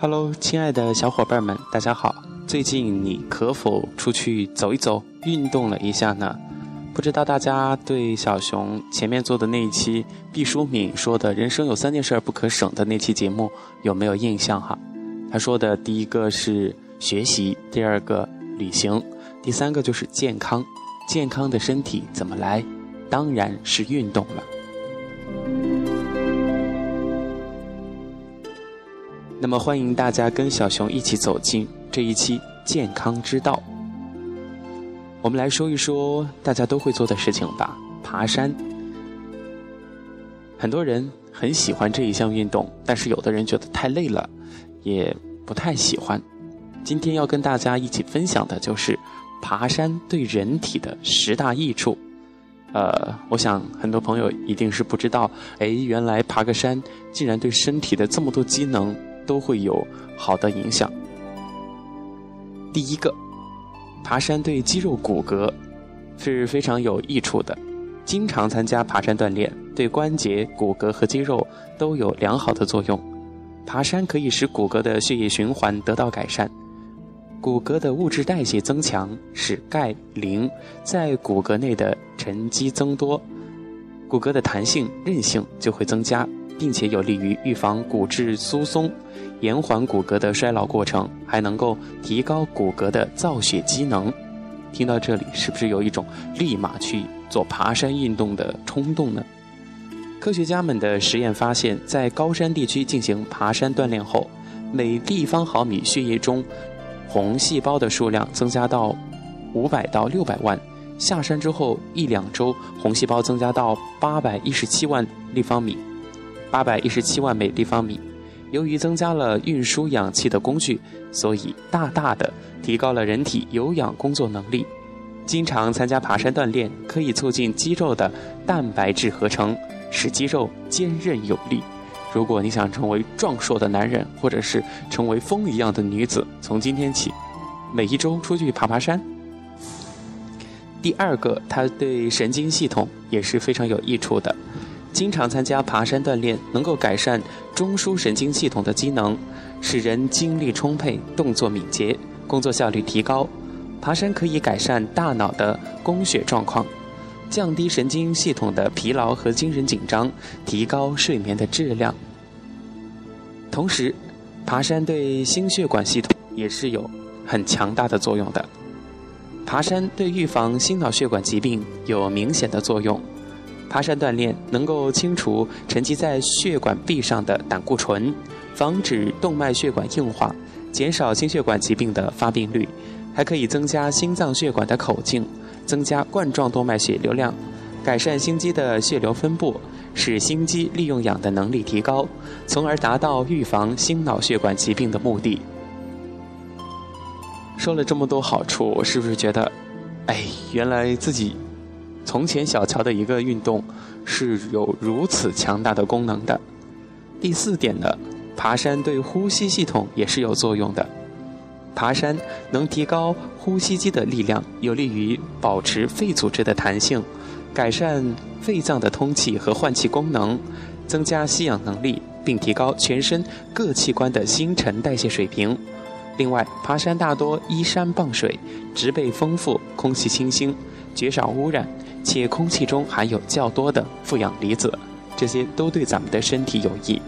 Hello，亲爱的小伙伴们，大家好。最近你可否出去走一走，运动了一下呢？不知道大家对小熊前面做的那一期毕淑敏说的“人生有三件事不可省”的那期节目有没有印象哈？他说的第一个是学习，第二个旅行，第三个就是健康。健康的身体怎么来？当然是运动了。那么，欢迎大家跟小熊一起走进这一期健康之道。我们来说一说大家都会做的事情吧，爬山。很多人很喜欢这一项运动，但是有的人觉得太累了，也不太喜欢。今天要跟大家一起分享的就是爬山对人体的十大益处。呃，我想很多朋友一定是不知道，哎，原来爬个山竟然对身体的这么多机能。都会有好的影响。第一个，爬山对肌肉骨骼是非常有益处的。经常参加爬山锻炼，对关节、骨骼和肌肉都有良好的作用。爬山可以使骨骼的血液循环得到改善，骨骼的物质代谢增强，使钙、磷在骨骼内的沉积增多，骨骼的弹性、韧性就会增加。并且有利于预防骨质疏松，延缓骨骼的衰老过程，还能够提高骨骼的造血机能。听到这里，是不是有一种立马去做爬山运动的冲动呢？科学家们的实验发现，在高山地区进行爬山锻炼后，每立方毫米血液中红细胞的数量增加到五百到六百万。下山之后一两周，红细胞增加到八百一十七万立方米。八百一十七万每立方米。由于增加了运输氧气的工具，所以大大的提高了人体有氧工作能力。经常参加爬山锻炼，可以促进肌肉的蛋白质合成，使肌肉坚韧有力。如果你想成为壮硕的男人，或者是成为风一样的女子，从今天起，每一周出去爬爬山。第二个，它对神经系统也是非常有益处的。经常参加爬山锻炼，能够改善中枢神经系统的机能，使人精力充沛、动作敏捷、工作效率提高。爬山可以改善大脑的供血状况，降低神经系统的疲劳和精神紧张，提高睡眠的质量。同时，爬山对心血管系统也是有很强大的作用的。爬山对预防心脑血管疾病有明显的作用。爬山锻炼能够清除沉积在血管壁上的胆固醇，防止动脉血管硬化，减少心血管疾病的发病率，还可以增加心脏血管的口径，增加冠状动脉血流量，改善心肌的血流分布，使心肌利用氧的能力提高，从而达到预防心脑血管疾病的目的。说了这么多好处，我是不是觉得，哎，原来自己。从前小乔的一个运动是有如此强大的功能的。第四点呢，爬山对呼吸系统也是有作用的。爬山能提高呼吸肌的力量，有利于保持肺组织的弹性，改善肺脏的通气和换气功能，增加吸氧能力，并提高全身各器官的新陈代谢水平。另外，爬山大多依山傍水，植被丰富，空气清新，绝少污染。且空气中含有较多的负氧离子，这些都对咱们的身体有益。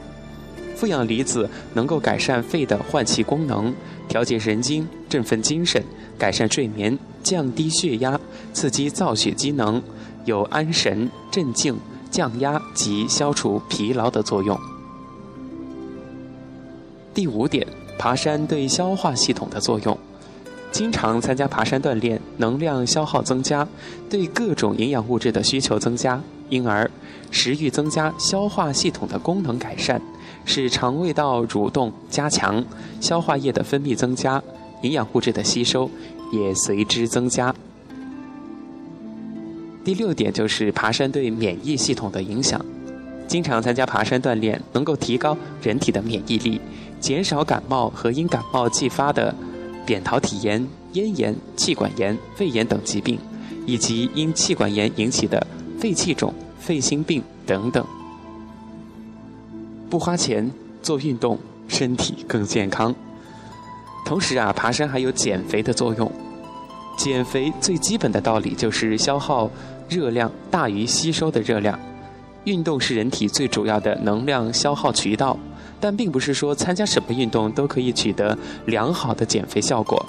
负氧离子能够改善肺的换气功能，调节神经，振奋精神，改善睡眠，降低血压，刺激造血机能，有安神、镇静、降压及消除疲劳的作用。第五点，爬山对消化系统的作用。经常参加爬山锻炼，能量消耗增加，对各种营养物质的需求增加，因而食欲增加，消化系统的功能改善，使肠胃道蠕动加强，消化液的分泌增加，营养物质的吸收也随之增加。第六点就是爬山对免疫系统的影响，经常参加爬山锻炼，能够提高人体的免疫力，减少感冒和因感冒继发的。扁桃体炎、咽炎、气管炎、肺炎等疾病，以及因气管炎引起的肺气肿、肺心病等等。不花钱做运动，身体更健康。同时啊，爬山还有减肥的作用。减肥最基本的道理就是消耗热量大于吸收的热量。运动是人体最主要的能量消耗渠道，但并不是说参加什么运动都可以取得良好的减肥效果。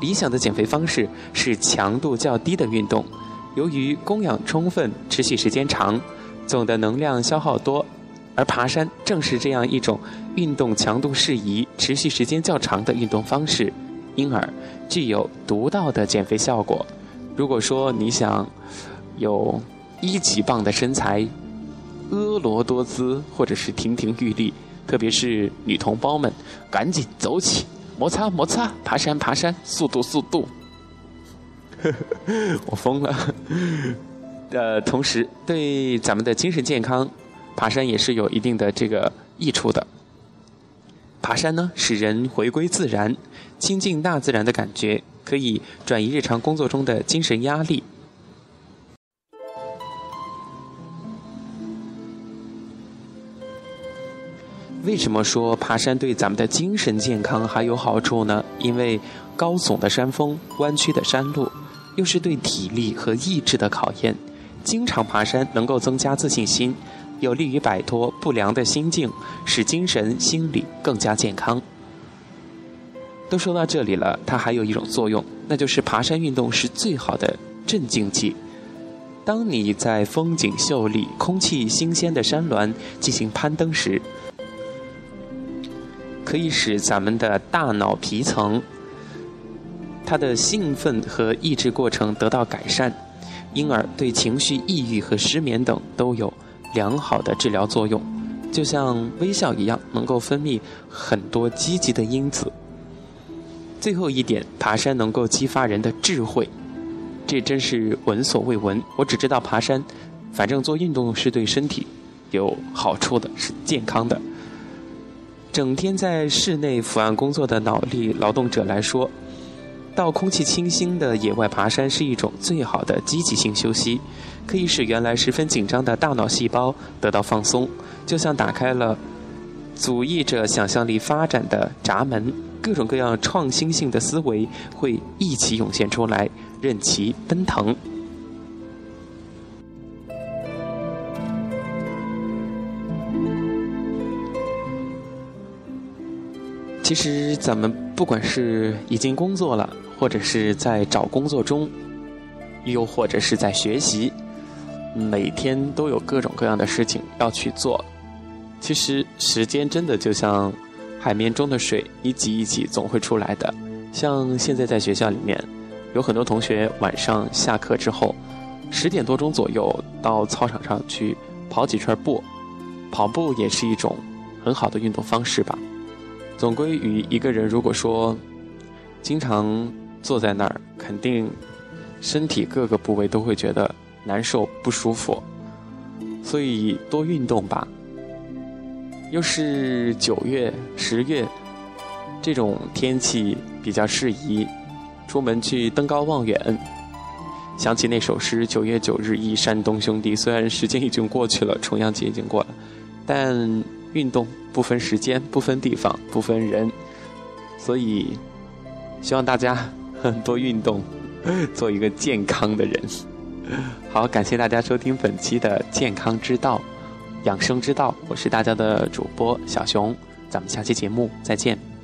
理想的减肥方式是强度较低的运动，由于供氧充分、持续时间长，总的能量消耗多，而爬山正是这样一种运动强度适宜、持续时间较长的运动方式，因而具有独到的减肥效果。如果说你想有一级棒的身材，婀娜多姿，或者是亭亭玉立，特别是女同胞们，赶紧走起，摩擦摩擦，爬山爬山，速度速度。我疯了。呃，同时对咱们的精神健康，爬山也是有一定的这个益处的。爬山呢，使人回归自然，亲近大自然的感觉，可以转移日常工作中的精神压力。为什么说爬山对咱们的精神健康还有好处呢？因为高耸的山峰、弯曲的山路，又是对体力和意志的考验。经常爬山能够增加自信心，有利于摆脱不良的心境，使精神心理更加健康。都说到这里了，它还有一种作用，那就是爬山运动是最好的镇静剂。当你在风景秀丽、空气新鲜的山峦进行攀登时，可以使咱们的大脑皮层，它的兴奋和抑制过程得到改善，因而对情绪抑郁和失眠等都有良好的治疗作用。就像微笑一样，能够分泌很多积极的因子。最后一点，爬山能够激发人的智慧，这真是闻所未闻。我只知道爬山，反正做运动是对身体有好处的，是健康的。整天在室内伏案工作的脑力劳动者来说，到空气清新的野外爬山是一种最好的积极性休息，可以使原来十分紧张的大脑细胞得到放松，就像打开了阻抑着想象力发展的闸门，各种各样创新性的思维会一起涌现出来，任其奔腾。其实，咱们不管是已经工作了，或者是在找工作中，又或者是在学习，每天都有各种各样的事情要去做。其实，时间真的就像海绵中的水，一挤一挤总会出来的。像现在在学校里面，有很多同学晚上下课之后，十点多钟左右到操场上去跑几圈步，跑步也是一种很好的运动方式吧。总归于一个人，如果说经常坐在那儿，肯定身体各个部位都会觉得难受不舒服，所以多运动吧。又是九月、十月这种天气比较适宜出门去登高望远。想起那首诗“九月九日忆山东兄弟”，虽然时间已经过去了，重阳节已经过了，但。运动不分时间、不分地方、不分人，所以希望大家多运动，做一个健康的人。好，感谢大家收听本期的健康之道、养生之道，我是大家的主播小熊，咱们下期节目再见。